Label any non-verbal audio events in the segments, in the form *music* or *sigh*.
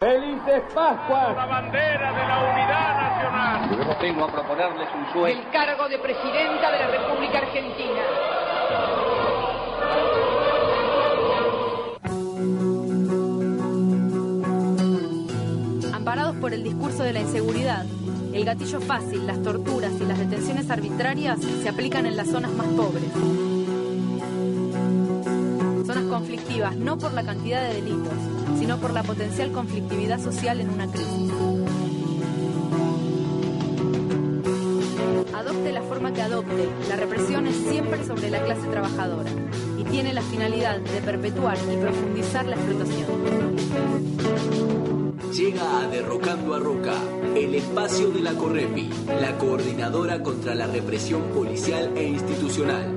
¡Felices Pascuas! La bandera de la unidad nacional. Yo vengo a proponerles un sueño. El cargo de presidenta de la República Argentina. Amparados por el discurso de la inseguridad, el gatillo fácil, las torturas y las detenciones arbitrarias se aplican en las zonas más pobres. No por la cantidad de delitos, sino por la potencial conflictividad social en una crisis. Adopte la forma que adopte, la represión es siempre sobre la clase trabajadora y tiene la finalidad de perpetuar y profundizar la explotación. Llega a Derrocando a Roca, el espacio de la Correpi, la coordinadora contra la represión policial e institucional.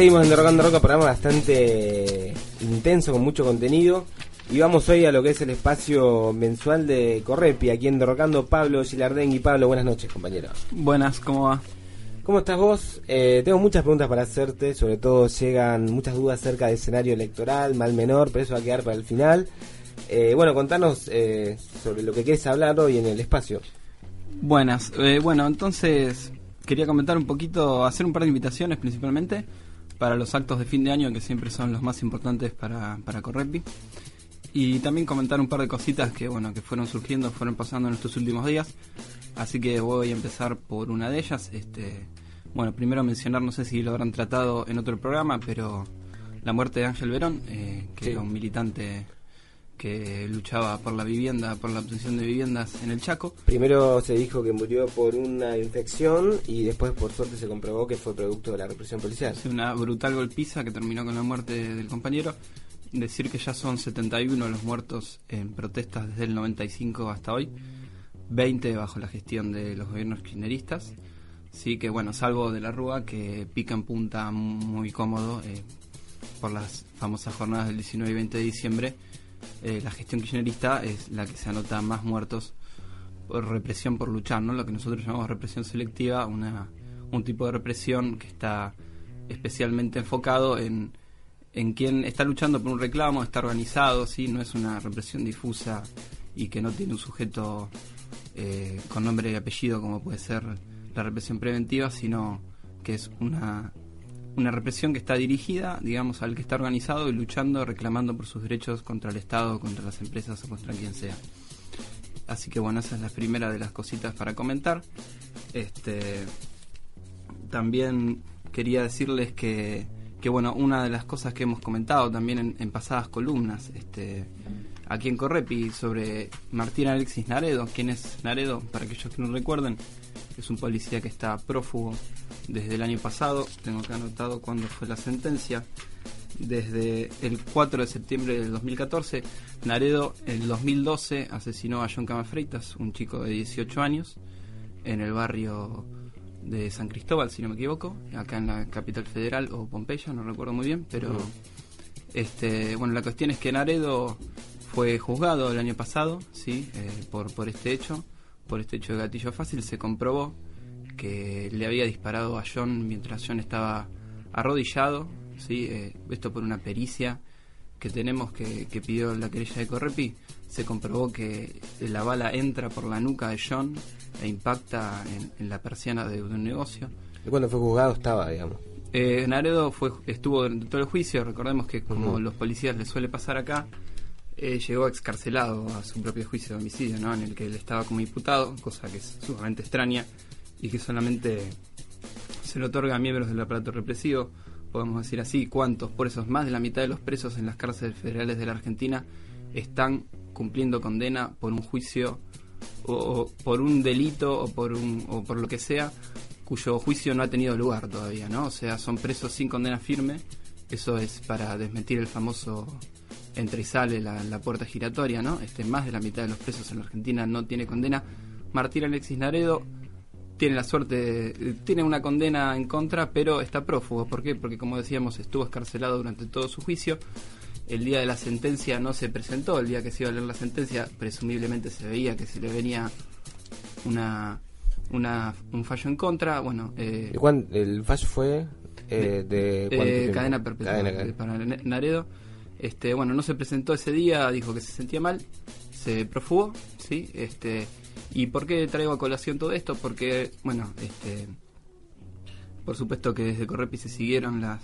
Seguimos en Derrocando Roca, programa bastante intenso, con mucho contenido. Y vamos hoy a lo que es el espacio mensual de Correpi, aquí en Derrocando Pablo Gilardén. Y Pablo, buenas noches, compañero. Buenas, ¿cómo va? ¿Cómo estás vos? Eh, tengo muchas preguntas para hacerte, sobre todo llegan muchas dudas acerca del escenario electoral, mal menor, pero eso va a quedar para el final. Eh, bueno, contanos eh, sobre lo que quieres hablar hoy en el espacio. Buenas, eh, bueno, entonces quería comentar un poquito, hacer un par de invitaciones principalmente para los actos de fin de año que siempre son los más importantes para, para Correpi. Y también comentar un par de cositas que bueno que fueron surgiendo, fueron pasando en estos últimos días. Así que voy a empezar por una de ellas. Este, bueno, primero mencionar, no sé si lo habrán tratado en otro programa, pero la muerte de Ángel Verón, eh, que Sí. era un militante que luchaba por la vivienda, por la obtención de viviendas en el Chaco. Primero se dijo que murió por una infección y después por suerte se comprobó que fue producto de la represión policial. Una brutal golpiza que terminó con la muerte del compañero. Decir que ya son 71 los muertos en protestas desde el 95 hasta hoy, 20 bajo la gestión de los gobiernos kirchneristas. Sí, que bueno, salvo de la Rúa, que pica en punta muy cómodo eh, por las famosas jornadas del 19 y 20 de diciembre, eh, la gestión kirchnerista es la que se anota más muertos por represión por luchar, ¿no? Lo que nosotros llamamos represión selectiva, una, un tipo de represión que está especialmente enfocado en, en quien está luchando por un reclamo, está organizado, ¿sí? No es una represión difusa y que no tiene un sujeto eh, con nombre y apellido como puede ser la represión preventiva, sino que es una, una represión que está dirigida, digamos, al que está organizado y luchando, reclamando por sus derechos contra el Estado, contra las empresas o contra quien sea. Así que bueno, esa es la primera de las cositas para comentar. Este, también quería decirles que, que bueno, una de las cosas que hemos comentado también en, en pasadas columnas, este, aquí en Correpi, sobre Martín Alexis Naredo. ¿Quién es Naredo? Para aquellos que no recuerden, es un policía que está prófugo desde el año pasado. Tengo que anotado cuándo fue la sentencia. Desde el 4 de septiembre del 2014, Naredo en el 2012 asesinó a John Camafreitas, un chico de 18 años, en el barrio de San Cristóbal, si no me equivoco, acá en la capital federal o Pompeya, no recuerdo muy bien, pero este, bueno, la cuestión es que Naredo fue juzgado el año pasado, sí, eh, por por este hecho, por este hecho de gatillo fácil, se comprobó que le había disparado a John mientras John estaba arrodillado, sí, eh, esto por una pericia que tenemos que, que pidió la querella de Correpi, se comprobó que la bala entra por la nuca de John e impacta en, en la persiana de, de un negocio. Y cuando fue juzgado estaba, digamos. Eh, Naredo fue, estuvo durante todo el juicio, recordemos que como los policías les suele pasar acá, eh, llegó excarcelado a su propio juicio de homicidio, ¿no? en el que él estaba como imputado, cosa que es sumamente extraña y que solamente se le otorga a miembros del aparato represivo, podemos decir así, cuántos, por eso más de la mitad de los presos en las cárceles federales de la Argentina están cumpliendo condena por un juicio o, por un delito o por, un, o por lo que sea, cuyo juicio no ha tenido lugar todavía, ¿no? O sea, son presos sin condena firme. Eso es para desmentir el famoso entre y sale la, puerta giratoria, ¿no? Este, más de la mitad de los presos en la Argentina no tiene condena. Martín Alexis Naredo tiene la suerte, tiene una condena en contra, pero está prófugo. ¿Por qué? Porque como decíamos, estuvo escarcelado durante todo su juicio. El día de la sentencia no se presentó, el día que se iba a leer la sentencia, presumiblemente se veía que se le venía una, una un fallo en contra. Bueno, eh, el fallo fue eh, de, eh, cadena perpetua para Naredo. Este, bueno, no se presentó ese día, dijo que se sentía mal, se profugó, ¿sí? Este, ¿Y por qué traigo a colación todo esto? Porque, bueno, este, por supuesto que desde Correpi se siguieron las...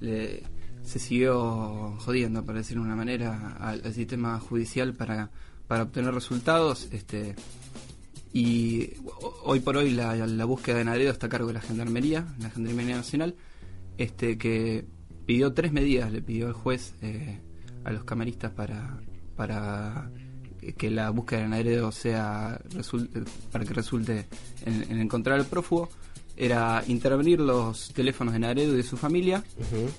se siguió jodiendo, para decirlo de una manera, al, sistema judicial para, para obtener resultados. Este, y hoy por hoy la, la búsqueda de Naredo está a cargo de la Gendarmería, la Gendarmería Nacional, este, que pidió tres medidas, le pidió el juez eh, a los camaristas para, para que la búsqueda de Naredo sea para que resulte en, encontrar al prófugo era intervenir los teléfonos de Naredo y de su familia,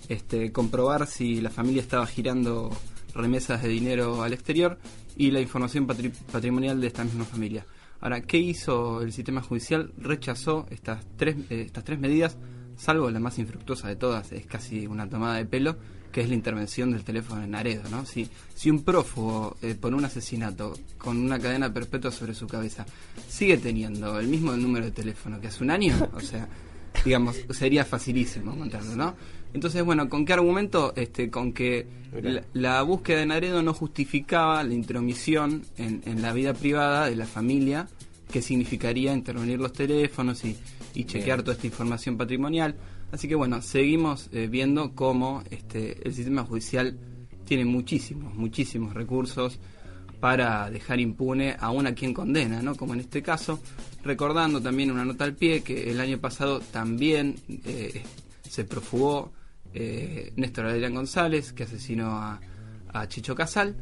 este, comprobar si la familia estaba girando remesas de dinero al exterior y la información patrimonial de esta misma familia. Ahora, ¿qué hizo el sistema judicial? Rechazó estas tres, eh, estas tres medidas salvo la más infructuosa de todas, es casi una tomada de pelo, que es la intervención del teléfono de Naredo, ¿no? Si, si un prófugo eh, por un asesinato con una cadena perpetua sobre su cabeza sigue teniendo el mismo número de teléfono que hace un año, o sea, *laughs* digamos, sería facilísimo contarlo, ¿no? Entonces, bueno, ¿con qué argumento? Este, con que la, búsqueda de Naredo no justificaba la intromisión en, en la vida privada de la familia, que significaría intervenir los teléfonos y y chequear toda esta información patrimonial. Así que bueno, seguimos eh, viendo cómo este, el sistema judicial tiene muchísimos, muchísimos recursos para dejar impune aún a quien condena, ¿no? Como en este caso, recordando también una nota al pie que el año pasado también eh, se profugó eh, Néstor Adrián González, que asesinó a, a Chicho Casal,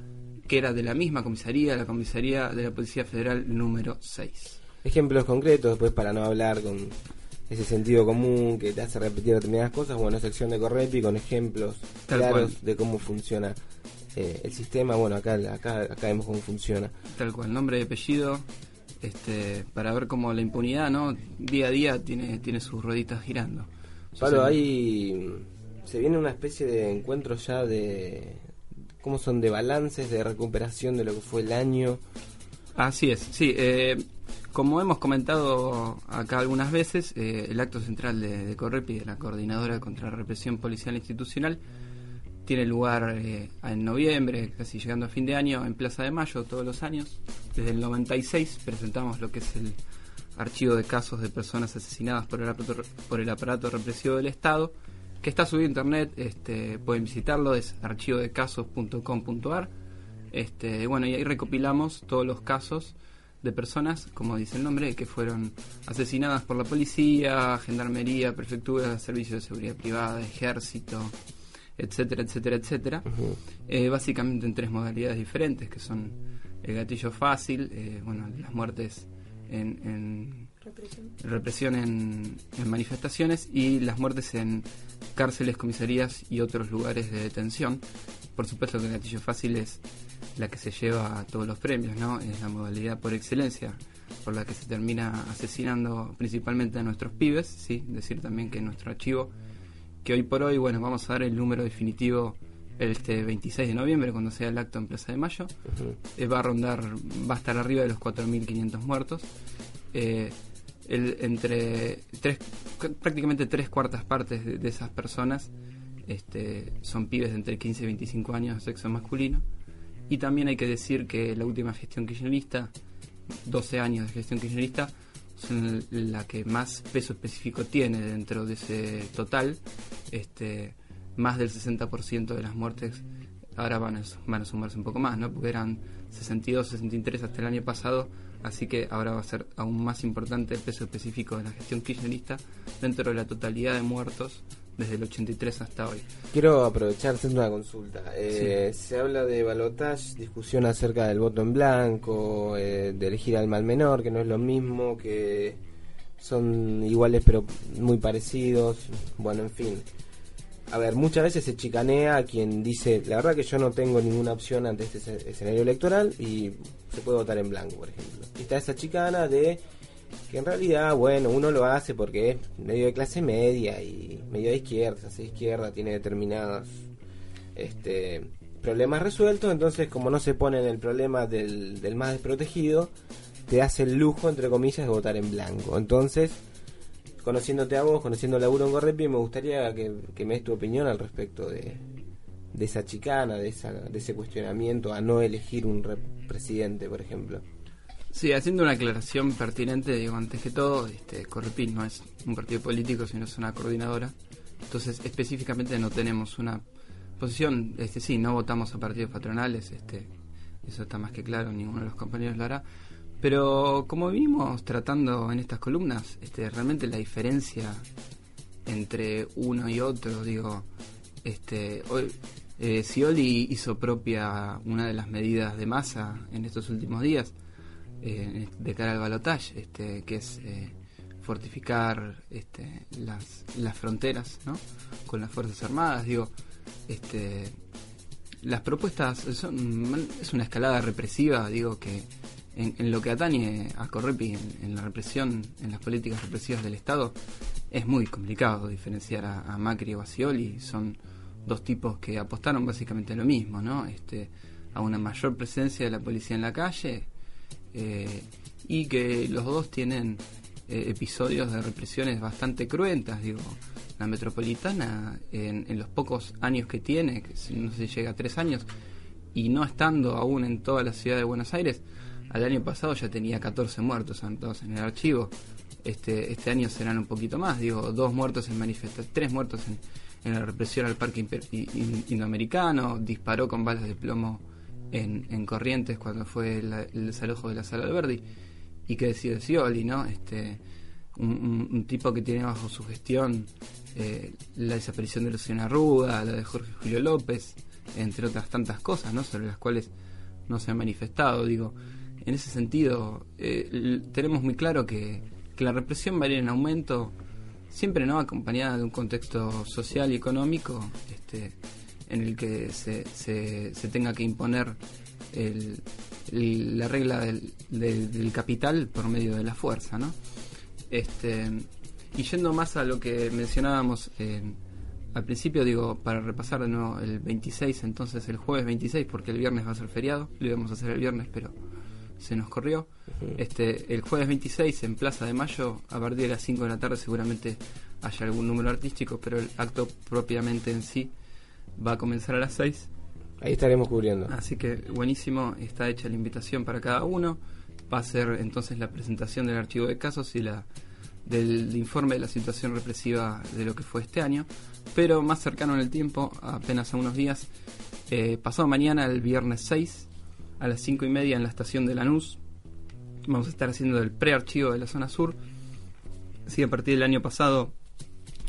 que era de la misma comisaría, la comisaría de la Policía Federal número 6 ejemplos concretos, después para no hablar con ese sentido común que te hace repetir determinadas cosas, bueno, sección de Correpi con ejemplos claros de cómo funciona eh, el sistema, bueno, acá, acá, acá vemos cómo funciona. Tal cual, nombre y apellido, este, para ver cómo la impunidad, ¿no? Día a día tiene, tiene sus rueditas girando. Pablo, ahí se viene una especie de encuentro ya de, ¿cómo son? De balances, de recuperación de lo que fue el año. Así es, sí. Eh, como hemos comentado acá algunas veces, eh, el acto central de, de, Correpi, de la Coordinadora contra la Represión Policial Institucional, tiene lugar eh, en noviembre, casi llegando a fin de año, en Plaza de Mayo, todos los años. Desde el 96 presentamos lo que es el archivo de casos de personas asesinadas por el aparato, por el aparato represivo del Estado, que está subido a internet, este, pueden visitarlo, es archivodecasos.com.ar. Este, bueno, y ahí recopilamos todos los casos de personas, como dice el nombre, que fueron asesinadas por la policía, gendarmería, prefectura, servicios de seguridad privada, ejército, etcétera, etcétera, etcétera. Eh, básicamente en tres modalidades diferentes, que son el gatillo fácil, eh, bueno, las muertes en, represión, en, en, manifestaciones y las muertes en cárceles, comisarías y otros lugares de detención. Por supuesto que el gatillo fácil es la que se lleva a todos los premios, ¿no? Es la modalidad por excelencia por la que se termina asesinando principalmente a nuestros pibes, sí, decir también que nuestro archivo, que hoy por hoy, bueno, vamos a dar el número definitivo este 26 de noviembre, cuando sea el acto en Plaza de Mayo, eh, va a rondar, va a estar arriba de los 4.500 muertos. Eh, el, entre tres, prácticamente tres cuartas partes de, esas personas este, son pibes de entre 15 y 25 años de sexo masculino y también hay que decir que la última gestión kirchnerista, 12 años de gestión kirchnerista, son la que más peso específico tiene dentro de ese total. Este, más del 60% de las muertes ahora van a, van a sumarse un poco más, ¿no? Porque eran 62, 63 hasta el año pasado, así que ahora va a ser aún más importante el peso específico de la gestión kirchnerista dentro de la totalidad de muertos desde el 83 hasta hoy. Quiero aprovechar haciendo una consulta. Eh, Se habla de balotage, discusión acerca del voto en blanco, eh, de elegir al mal menor, que no es lo mismo, que son iguales pero muy parecidos. Bueno, en fin. A ver, muchas veces se chicanea a quien dice, la verdad que yo no tengo ninguna opción ante este esce- escenario electoral y se puede votar en blanco, por ejemplo. Y está esa chicana de que en realidad, bueno, uno lo hace porque es medio de clase media y medio de izquierda, de izquierda, tiene determinados este, problemas resueltos, entonces como no se pone en el problema del, del más desprotegido, te hace el lujo, entre comillas, de votar en blanco. Entonces, conociéndote a vos, conociendo el laburo en Gorrepi, me gustaría que, me des tu opinión al respecto de, esa chicana, de, esa, de ese cuestionamiento a no elegir un re- presidente, por ejemplo. Sí, haciendo una aclaración pertinente, digo, antes que todo, este, Correpín no es un partido político, sino es una coordinadora. Entonces, específicamente no tenemos una posición, este sí, no votamos a partidos patronales, este, eso está más que claro, ninguno de los compañeros lo hará. Pero como vinimos tratando en estas columnas, este, realmente la diferencia entre uno y otro, digo, este, hoy, eh, Scioli hizo propia una de las medidas de masa en estos últimos días eh, de cara al balotaje, este, que es eh, fortificar este, las, las fronteras ¿no? con las Fuerzas Armadas. Digo, este, las propuestas son, es una escalada represiva, digo, que en, lo que atañe a Correpi, en, la represión, en las políticas represivas del Estado, es muy complicado diferenciar a, Macri o a Scioli. Son dos tipos que apostaron básicamente a lo mismo, ¿no? Este, a una mayor presencia de la policía en la calle eh, y que los dos tienen eh, episodios de represiones bastante cruentas, digo. La metropolitana, en, en los pocos años que tiene, que no se llega a tres años, y no estando aún en toda la ciudad de Buenos Aires, al año pasado ya tenía 14 muertos anotados en el archivo. Este, este año serán un poquito más, digo, dos muertos en manifestación, tres muertos en, la represión al parque indoamericano, disparó con balas de plomo en, en Corrientes cuando fue la- el desalojo de la sala Alberdi. Y que decía Scioli, ¿no? Este, un tipo que tiene bajo su gestión eh, la desaparición de Luciana Ruda, la de Jorge Julio López, entre otras tantas cosas, ¿no? Sobre las cuales no se ha manifestado. Digo, en ese sentido, eh, tenemos muy claro que, la represión va a ir en aumento, siempre no acompañada de un contexto social y económico este, en el que se, se, tenga que imponer el- la regla del capital por medio de la fuerza, ¿no? Este, y yendo más a lo que mencionábamos eh, al principio, digo, para repasar de nuevo el 26, entonces el jueves 26, porque el viernes va a ser feriado, lo íbamos a hacer el viernes, pero se nos corrió. Este, el jueves 26 en Plaza de Mayo, a partir de las 5 de la tarde seguramente haya algún número artístico, pero el acto propiamente en sí va a comenzar a las 6. Ahí estaremos cubriendo. Así que buenísimo, está hecha la invitación para cada uno. Va a ser entonces la presentación del archivo de casos y la del informe de la situación represiva de lo que fue este año. Pero más cercano en el tiempo, apenas a unos días, eh, pasado mañana, el viernes 6, a las 5 y media en la estación de Lanús, vamos a estar haciendo el prearchivo de la zona sur. Sí, a partir del año pasado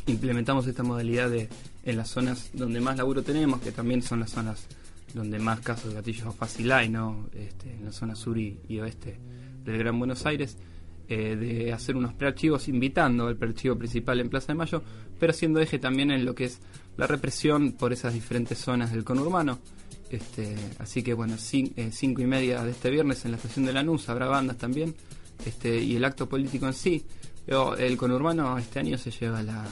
implementamos esta modalidad de en las zonas donde más laburo tenemos, que también son las zonas donde más casos de gatillos fácil hay, ¿no? Este, en la zona sur y, oeste del Gran Buenos Aires, eh, de hacer unos prearchivos invitando al prearchivo principal en Plaza de Mayo, pero haciendo eje también en lo que es la represión por esas diferentes zonas del conurbano. Este, así que bueno, cin- eh, cinco y media de este viernes en la estación de Lanús habrá bandas también, este, y el acto político en sí. Pero el conurbano este año se lleva la,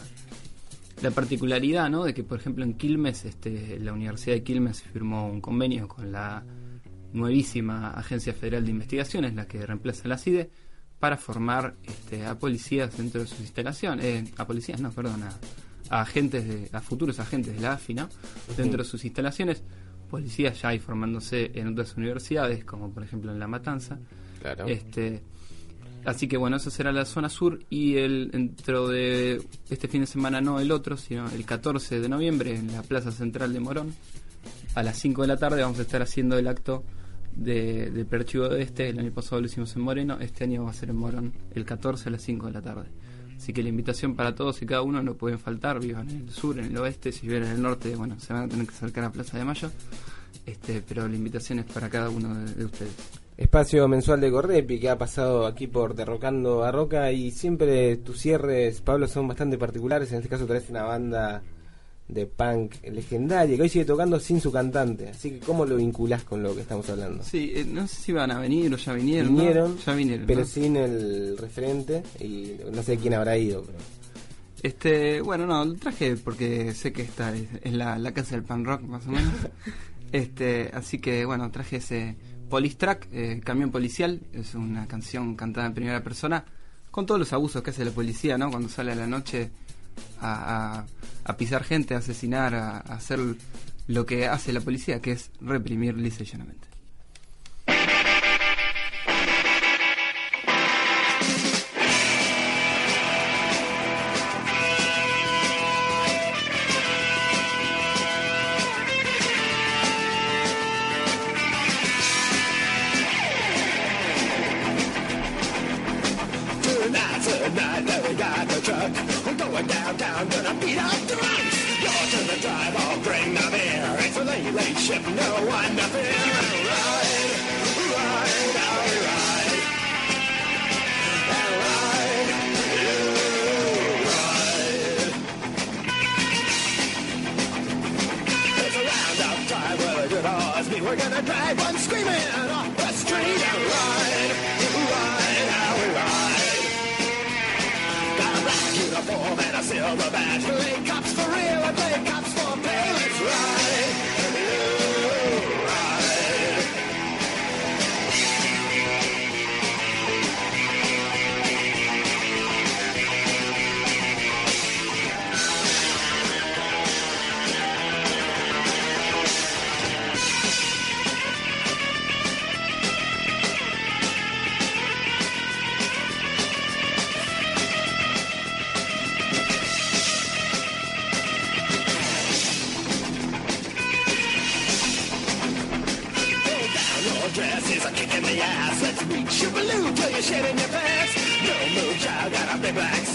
la particularidad, ¿no? De que, por ejemplo, en Quilmes, este, la Universidad de Quilmes firmó un convenio con la nuevísima Agencia Federal de Investigaciones, la que reemplaza la CIDE, para formar este, a policías dentro de sus instalaciones, eh, a policías, no, perdón, a, a agentes, de, a futuros agentes de la AFI, ¿no? Dentro de sus instalaciones, policías ya hay formándose en otras universidades, como por ejemplo en La Matanza. Claro. Este, así que bueno, esa será la zona sur y el dentro de este fin de semana no el otro, sino el 14 de noviembre en la Plaza Central de Morón a las 5 de la tarde vamos a estar haciendo el acto de, del perchivo de este. El año pasado lo hicimos en Moreno, este año va a ser en Morón el 14 a las 5 de la tarde. Así que la invitación para todos y cada uno no pueden faltar, vivan en el sur, en el oeste, si viven en el norte, bueno, se van a tener que acercar a Plaza de Mayo, este, pero la invitación es para cada uno de, de ustedes. Espacio mensual de Correpi que ha pasado aquí por Derrocando a Roca y siempre tus cierres, Pablo, son bastante particulares. En este caso traes una banda de punk legendaria que hoy sigue tocando sin su cantante. Así que, ¿cómo lo vinculás con lo que estamos hablando? Sí, eh, no sé si van a venir o ya vinieron. ¿no? Vinieron, ya vinieron. pero ¿no? sin el referente y no sé quién habrá ido. Pero... Este, bueno, no, lo traje porque sé que esta es, es la, la casa del pan rock, más o menos. *laughs* este, así que, bueno, traje ese Police Track, eh, Camión Policial, es una canción cantada en primera persona, con todos los abusos que hace la policía, ¿no? Cuando sale a la noche a, a- a pisar gente, a asesinar, a, a hacer lo que hace la policía, que es reprimir lisa y llanamente. Truck. We're going downtown, gonna beat up the run. Door to the drive, I'll bring the beer. It's a late, late shift, no one to fear. Ride, ride, I'll ride. And ride, you ride. It's a roundup drive where the good mean we're gonna drive one screaming off the street masquerade. you believe till you shed in your pants. Don't move, child, gotta be back.